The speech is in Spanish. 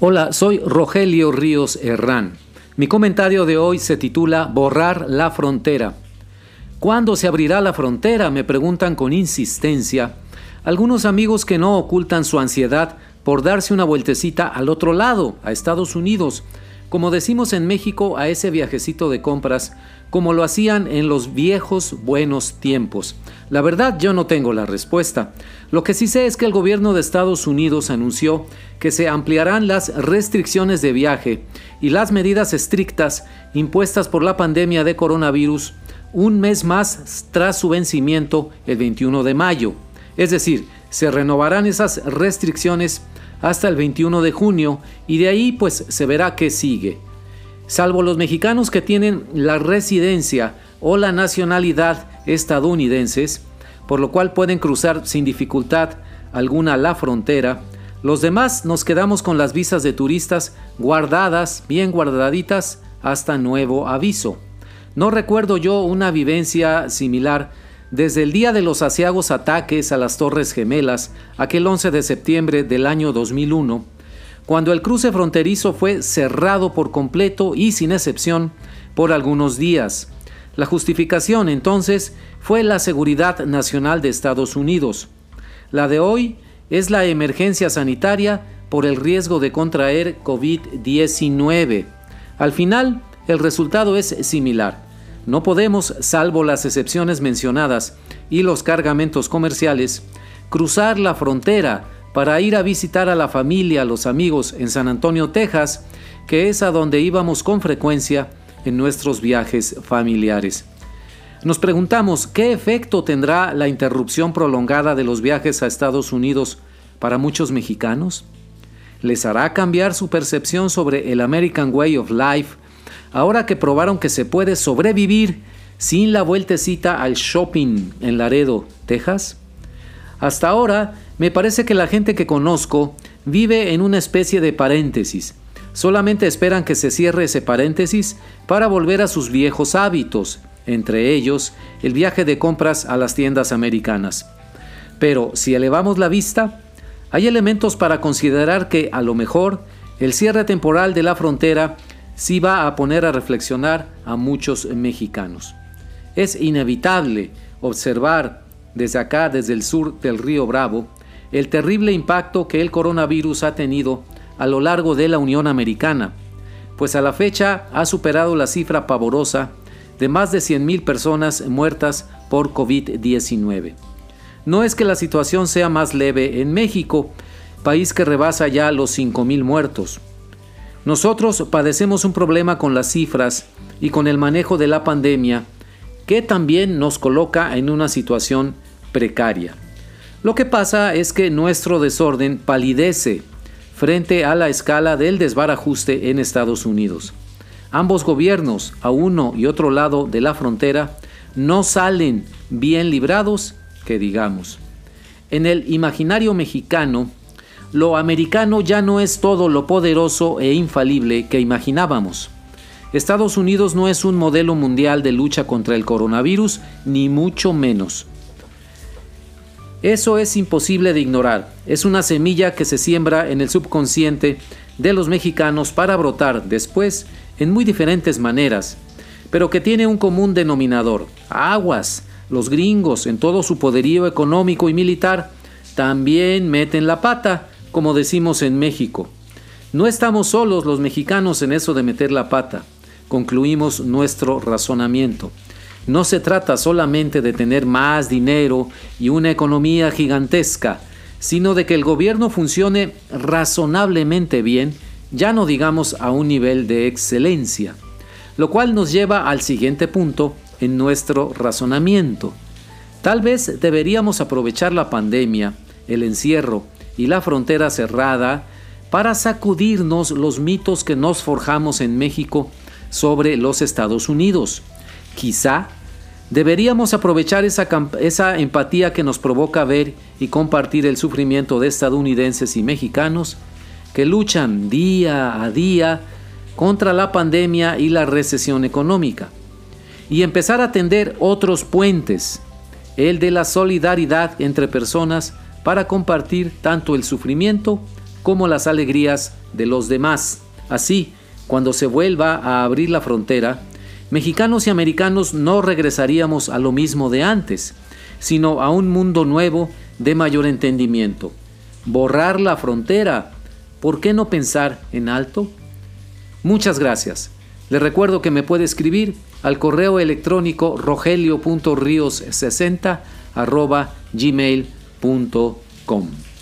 Hola, soy Rogelio Ríos Herrán. Mi comentario de hoy se titula Borrar la frontera. ¿Cuándo se abrirá la frontera? Me preguntan con insistencia algunos amigos que no ocultan su ansiedad por darse una vueltecita al otro lado, a Estados Unidos, como decimos en México a ese viajecito de compras, como lo hacían en los viejos buenos tiempos. La verdad yo no tengo la respuesta. Lo que sí sé es que el gobierno de Estados Unidos anunció que se ampliarán las restricciones de viaje y las medidas estrictas impuestas por la pandemia de coronavirus un mes más tras su vencimiento el 21 de mayo. Es decir, se renovarán esas restricciones hasta el 21 de junio y de ahí pues se verá qué sigue. Salvo los mexicanos que tienen la residencia o la nacionalidad estadounidenses, por lo cual pueden cruzar sin dificultad alguna la frontera, los demás nos quedamos con las visas de turistas guardadas, bien guardaditas, hasta nuevo aviso. No recuerdo yo una vivencia similar desde el día de los asiagos ataques a las Torres Gemelas, aquel 11 de septiembre del año 2001, cuando el cruce fronterizo fue cerrado por completo y sin excepción por algunos días. La justificación entonces fue la seguridad nacional de Estados Unidos. La de hoy es la emergencia sanitaria por el riesgo de contraer COVID-19. Al final, el resultado es similar. No podemos, salvo las excepciones mencionadas y los cargamentos comerciales, cruzar la frontera para ir a visitar a la familia, a los amigos en San Antonio, Texas, que es a donde íbamos con frecuencia en nuestros viajes familiares. Nos preguntamos qué efecto tendrá la interrupción prolongada de los viajes a Estados Unidos para muchos mexicanos. ¿Les hará cambiar su percepción sobre el American Way of Life ahora que probaron que se puede sobrevivir sin la vueltecita al shopping en Laredo, Texas? Hasta ahora, me parece que la gente que conozco vive en una especie de paréntesis. Solamente esperan que se cierre ese paréntesis para volver a sus viejos hábitos, entre ellos el viaje de compras a las tiendas americanas. Pero si elevamos la vista, hay elementos para considerar que a lo mejor el cierre temporal de la frontera sí va a poner a reflexionar a muchos mexicanos. Es inevitable observar desde acá, desde el sur del río Bravo, el terrible impacto que el coronavirus ha tenido a lo largo de la Unión Americana, pues a la fecha ha superado la cifra pavorosa de más de 100.000 personas muertas por COVID-19. No es que la situación sea más leve en México, país que rebasa ya los 5.000 muertos. Nosotros padecemos un problema con las cifras y con el manejo de la pandemia que también nos coloca en una situación precaria. Lo que pasa es que nuestro desorden palidece frente a la escala del desbarajuste en Estados Unidos. Ambos gobiernos, a uno y otro lado de la frontera, no salen bien librados, que digamos. En el imaginario mexicano, lo americano ya no es todo lo poderoso e infalible que imaginábamos. Estados Unidos no es un modelo mundial de lucha contra el coronavirus, ni mucho menos. Eso es imposible de ignorar. Es una semilla que se siembra en el subconsciente de los mexicanos para brotar después en muy diferentes maneras, pero que tiene un común denominador. Aguas. Los gringos, en todo su poderío económico y militar, también meten la pata como decimos en México. No estamos solos los mexicanos en eso de meter la pata. Concluimos nuestro razonamiento. No se trata solamente de tener más dinero y una economía gigantesca, sino de que el gobierno funcione razonablemente bien, ya no digamos a un nivel de excelencia. Lo cual nos lleva al siguiente punto en nuestro razonamiento. Tal vez deberíamos aprovechar la pandemia, el encierro, y la frontera cerrada para sacudirnos los mitos que nos forjamos en México sobre los Estados Unidos. Quizá deberíamos aprovechar esa, empatía que nos provoca ver y compartir el sufrimiento de estadounidenses y mexicanos que luchan día a día contra la pandemia y la recesión económica y empezar a tender otros puentes el de la solidaridad entre personas para compartir tanto el sufrimiento como las alegrías de los demás. Así, cuando se vuelva a abrir la frontera, mexicanos y americanos no regresaríamos a lo mismo de antes, sino a un mundo nuevo de mayor entendimiento. Borrar la frontera, ¿por qué no pensar en alto? Muchas gracias. Le recuerdo que me puede escribir al correo electrónico rogelio.rios60 gmail.com.